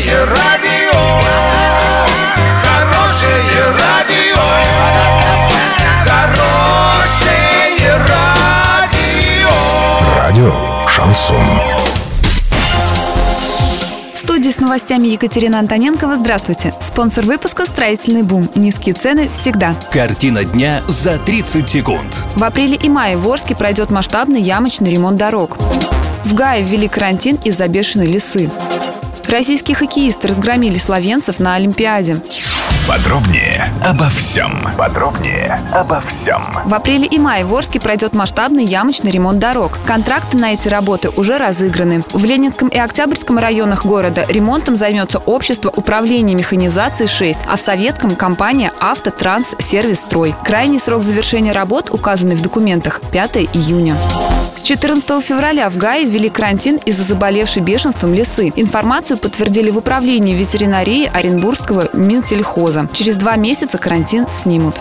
Хорошее радио, хорошее радио, хорошее радио. Радио «Шансон». В студии с новостями Екатерина Антоненкова. Здравствуйте. Спонсор выпуска «Строительный бум». Низкие цены всегда. Картина дня за 30 секунд. В апреле и мае в Орске пройдет масштабный ямочный ремонт дорог. В Гае ввели карантин из-за бешеной лисы. Российские хоккеисты разгромили словенцев на Олимпиаде. Подробнее обо всем. Подробнее обо всем. В апреле и мае в Орске пройдет масштабный ямочный ремонт дорог. Контракты на эти работы уже разыграны. В Ленинском и Октябрьском районах города ремонтом займется общество управления механизации 6, а в Советском – компания «Автотранс Сервис Строй». Крайний срок завершения работ, указанный в документах – 5 июня. С 14 февраля в Гае ввели карантин из-за заболевшей бешенством лисы. Информацию подтвердили в управлении ветеринарии Оренбургского Минсельхоза. Через два месяца карантин снимут.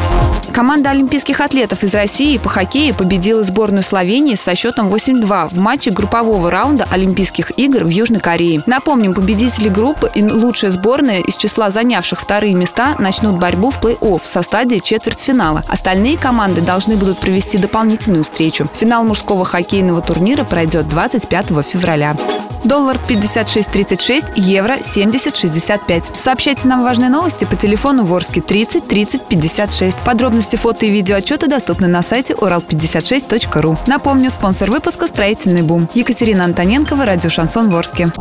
Команда олимпийских атлетов из России по хоккею победила сборную Словении со счетом 8-2 в матче группового раунда Олимпийских игр в Южной Корее. Напомним, победители группы и лучшая сборная из числа занявших вторые места начнут борьбу в плей-офф со стадии четвертьфинала. Остальные команды должны будут провести дополнительную встречу. Финал мужского хоккейного турнира пройдет 25 февраля. Доллар 56.36, евро 70.65. Сообщайте нам важные новости по телефону Ворске 30 30 56. Подробности фото и видео отчеты доступны на сайте урал56.ру. Напомню, спонсор выпуска «Строительный бум». Екатерина Антоненкова, радио «Шансон Ворске».